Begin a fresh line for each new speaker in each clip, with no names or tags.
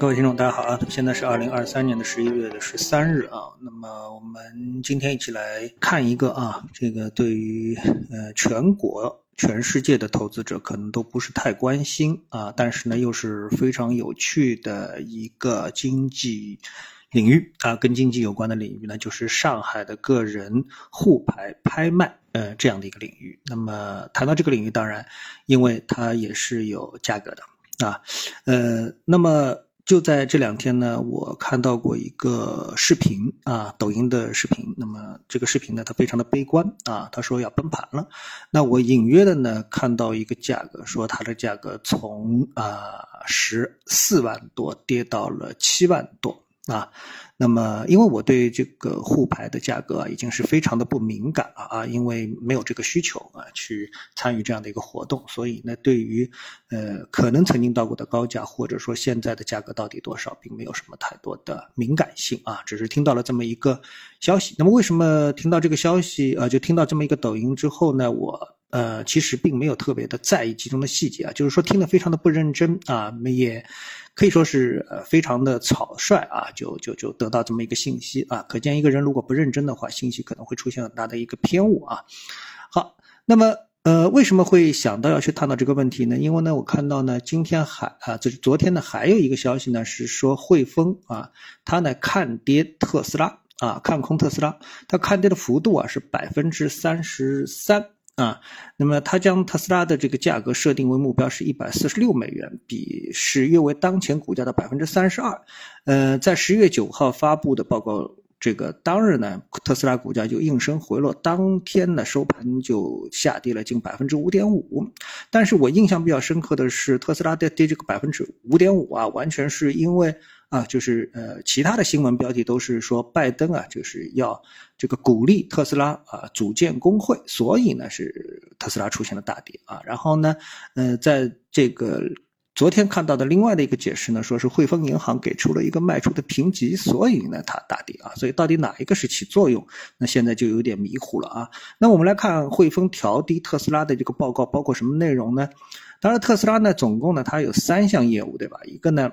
各位听众，大家好啊！现在是二零二三年的十一月的十三日啊。那么我们今天一起来看一个啊，这个对于呃全国、全世界的投资者可能都不是太关心啊，但是呢又是非常有趣的一个经济领域啊，跟经济有关的领域呢，就是上海的个人沪牌拍卖呃这样的一个领域。那么谈到这个领域，当然因为它也是有价格的啊，呃，那么。就在这两天呢，我看到过一个视频啊，抖音的视频。那么这个视频呢，它非常的悲观啊，他说要崩盘了。那我隐约的呢看到一个价格，说它的价格从啊十四万多跌到了七万多。啊，那么因为我对这个沪牌的价格，已经是非常的不敏感了啊，因为没有这个需求啊，去参与这样的一个活动，所以呢，对于呃可能曾经到过的高价，或者说现在的价格到底多少，并没有什么太多的敏感性啊，只是听到了这么一个消息。那么为什么听到这个消息啊，就听到这么一个抖音之后呢，我。呃，其实并没有特别的在意其中的细节啊，就是说听得非常的不认真啊，也可以说是呃非常的草率啊，就就就得到这么一个信息啊，可见一个人如果不认真的话，信息可能会出现很大的一个偏误啊。好，那么呃为什么会想到要去探讨这个问题呢？因为呢我看到呢今天还啊，就是昨天呢还有一个消息呢是说汇丰啊，它呢看跌特斯拉啊，看空特斯拉，它看跌的幅度啊是百分之三十三。啊，那么他将特斯拉的这个价格设定为目标是一百四十六美元，比是约为当前股价的百分之三十二。呃，在十月九号发布的报告这个当日呢，特斯拉股价就应声回落，当天呢收盘就下跌了近百分之五点五。但是我印象比较深刻的是，特斯拉跌跌这个百分之五点五啊，完全是因为。啊，就是呃，其他的新闻标题都是说拜登啊，就是要这个鼓励特斯拉啊组建工会，所以呢是特斯拉出现了大跌啊。然后呢，呃，在这个昨天看到的另外的一个解释呢，说是汇丰银行给出了一个卖出的评级，所以呢它大跌啊。所以到底哪一个是起作用？那现在就有点迷糊了啊。那我们来看汇丰调低特斯拉的这个报告包括什么内容呢？当然，特斯拉呢总共呢它有三项业务，对吧？一个呢。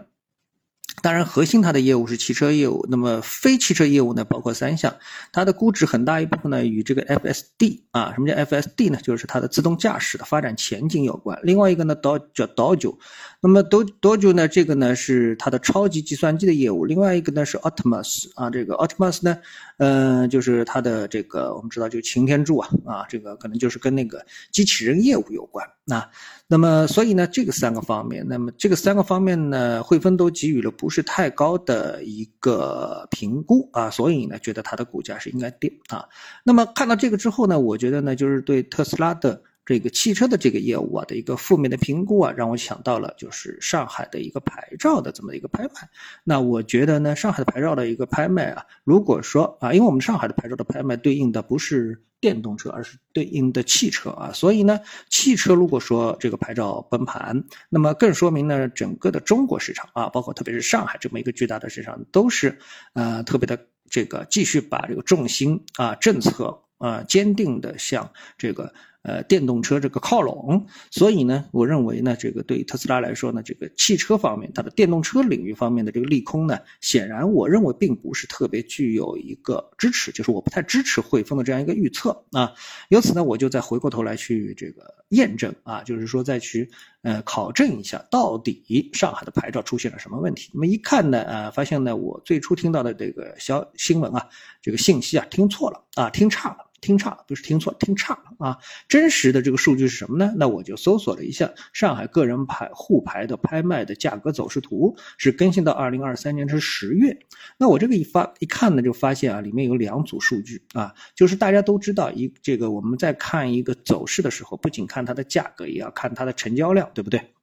当然，核心它的业务是汽车业务。那么非汽车业务呢，包括三项。它的估值很大一部分呢与这个 FSD 啊，什么叫 FSD 呢？就是它的自动驾驶的发展前景有关。另外一个呢，导叫导九。那么多多久呢？这个呢是它的超级计算机的业务。另外一个呢是 Optimus 啊，这个 Optimus 呢，嗯，就是它的这个我们知道就擎天柱啊啊，这个可能就是跟那个机器人业务有关啊。那么所以呢，这个三个方面，那么这个三个方面呢，汇丰都给予了不不是太高的一个评估啊，所以呢，觉得它的股价是应该跌啊。那么看到这个之后呢，我觉得呢，就是对特斯拉的。这个汽车的这个业务啊的一个负面的评估啊，让我想到了就是上海的一个牌照的这么一个拍卖。那我觉得呢，上海的牌照的一个拍卖啊，如果说啊，因为我们上海的牌照的拍卖对应的不是电动车，而是对应的汽车啊，所以呢，汽车如果说这个牌照崩盘，那么更说明呢，整个的中国市场啊，包括特别是上海这么一个巨大的市场，都是呃特别的这个继续把这个重心啊政策啊坚定的向这个。呃，电动车这个靠拢，所以呢，我认为呢，这个对于特斯拉来说呢，这个汽车方面，它的电动车领域方面的这个利空呢，显然我认为并不是特别具有一个支持，就是我不太支持汇丰的这样一个预测啊。由此呢，我就再回过头来去这个验证啊，就是说再去呃考证一下，到底上海的牌照出现了什么问题。那么一看呢，呃，发现呢，我最初听到的这个消新闻啊，这个信息啊，听错了啊，听差了。听差了，不是听错，听差了啊！真实的这个数据是什么呢？那我就搜索了一下上海个人牌沪牌的拍卖的价格走势图，是更新到二零二三年是十月。那我这个一发一看呢，就发现啊，里面有两组数据啊，就是大家都知道一这个我们在看一个走势的时候，不仅看它的价格，也要看它的成交量，对不对？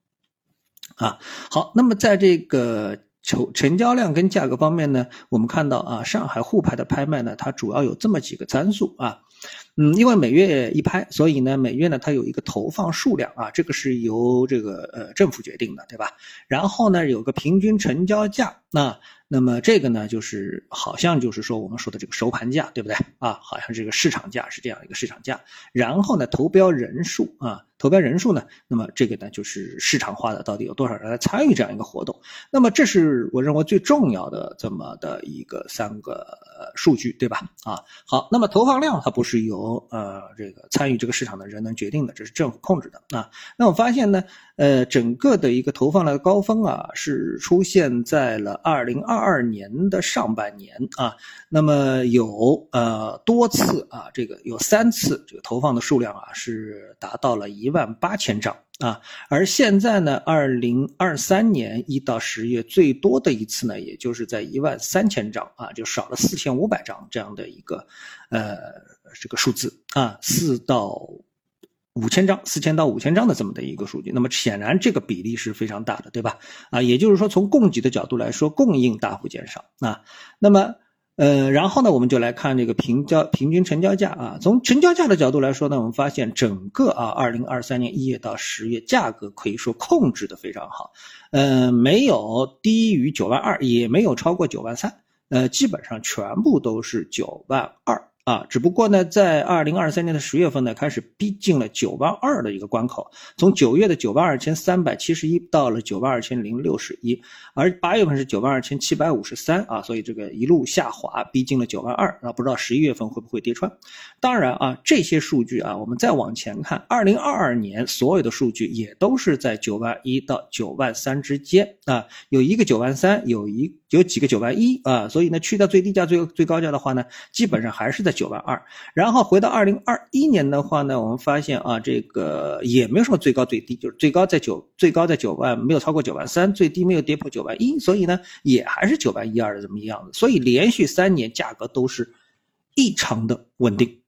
啊，好，那么在这个。成成交量跟价格方面呢，我们看到啊，上海沪牌的拍卖呢，它主要有这么几个参数啊，嗯，因为每月一拍，所以呢，每月呢它有一个投放数量啊，这个是由这个呃政府决定的，对吧？然后呢，有个平均成交价，那。那么这个呢，就是好像就是说我们说的这个收盘价，对不对啊？好像这个市场价是这样一个市场价。然后呢，投标人数啊。投标人数呢？那么这个呢，就是市场化的，到底有多少人来参与这样一个活动？那么这是我认为最重要的这么的一个三个数据，对吧？啊，好，那么投放量它不是由呃这个参与这个市场的人能决定的，这是政府控制的啊。那我发现呢，呃，整个的一个投放的高峰啊，是出现在了二零二二年的上半年啊。那么有呃多次啊，这个有三次这个投放的数量啊，是达到了一。万八千张啊，而现在呢，二零二三年一到十月最多的一次呢，也就是在一万三千张啊，就少了四千五百张这样的一个呃这个数字啊，四到五千张，四千到五千张的这么的一个数据。那么显然这个比例是非常大的，对吧？啊，也就是说从供给的角度来说，供应大幅减少啊，那么。呃，然后呢，我们就来看这个平交平均成交价啊。从成交价的角度来说呢，我们发现整个啊，二零二三年一月到十月，价格可以说控制的非常好，呃，没有低于九万二，也没有超过九万三，呃，基本上全部都是九万二。啊，只不过呢，在二零二三年的十月份呢，开始逼近了九万二的一个关口，从九月的九万二千三百七十一到了九万二千零六十一，而八月份是九万二千七百五十三啊，所以这个一路下滑，逼近了九万二啊，不知道十一月份会不会跌穿？当然啊，这些数据啊，我们再往前看，二零二二年所有的数据也都是在九万一到九万三之间啊，有一个九万三，有一有几个九万一啊，所以呢，去掉最低价、最最高价的话呢，基本上还是在。九万二，然后回到二零二一年的话呢，我们发现啊，这个也没有什么最高最低，就是最高在九，最高在九万，没有超过九万三，最低没有跌破九万一，所以呢，也还是九万一二的这么一样子，所以连续三年价格都是异常的稳定。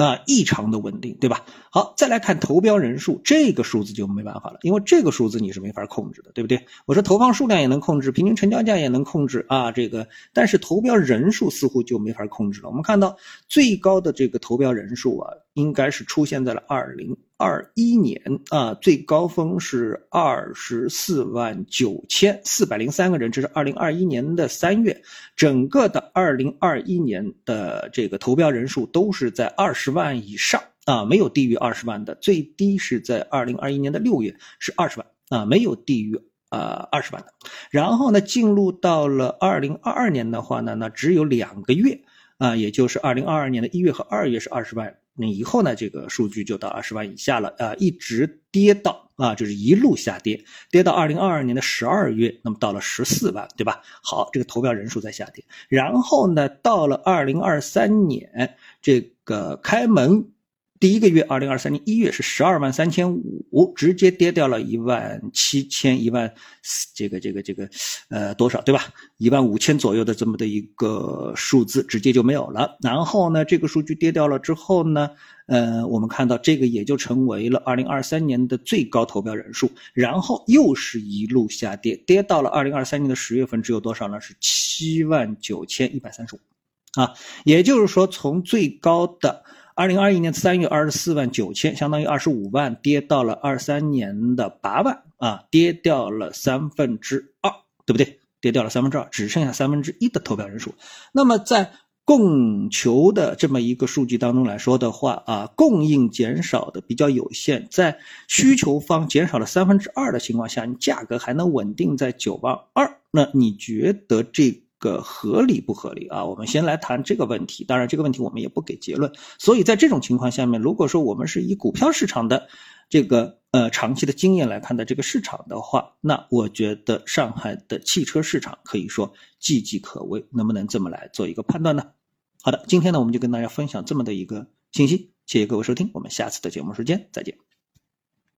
啊，异常的稳定，对吧？好，再来看投标人数，这个数字就没办法了，因为这个数字你是没法控制的，对不对？我说投放数量也能控制，平均成交价也能控制啊，这个，但是投标人数似乎就没法控制了。我们看到最高的这个投标人数啊，应该是出现在了二零。二一年啊，最高峰是二十四万九千四百零三个人，这是二零二一年的三月。整个的二零二一年的这个投标人数都是在二十万以上啊，没有低于二十万的。最低是在二零二一年的六月是二十万啊，没有低于呃二十万的。然后呢，进入到了二零二二年的话呢，那只有两个月啊，也就是二零二二年的一月和二月是二十万。那以后呢，这个数据就到二十万以下了，啊，一直跌到啊，就是一路下跌，跌到二零二二年的十二月，那么到了十四万，对吧？好，这个投票人数在下跌，然后呢，到了二零二三年这个开门。第一个月，二零二三年一月是十二万三千五，直接跌掉了一万七千一万，这个这个这个，呃，多少对吧？一万五千左右的这么的一个数字，直接就没有了。然后呢，这个数据跌掉了之后呢，呃，我们看到这个也就成为了二零二三年的最高投标人数。然后又是一路下跌，跌到了二零二三年的十月份，只有多少呢？是七万九千一百三十五，啊，也就是说从最高的。二零二一年三月二十四万九千，相当于二十五万，跌到了二三年的八万啊，跌掉了三分之二，对不对？跌掉了三分之二，只剩下三分之一的投票人数。那么在供求的这么一个数据当中来说的话啊，供应减少的比较有限，在需求方减少了三分之二的情况下，你价格还能稳定在九万二，那你觉得这？个合理不合理啊？我们先来谈这个问题。当然，这个问题我们也不给结论。所以在这种情况下面，如果说我们是以股票市场的这个呃长期的经验来看待这个市场的话，那我觉得上海的汽车市场可以说岌岌可危。能不能这么来做一个判断呢？好的，今天呢我们就跟大家分享这么的一个信息。谢谢各位收听，我们下次的节目时间再见。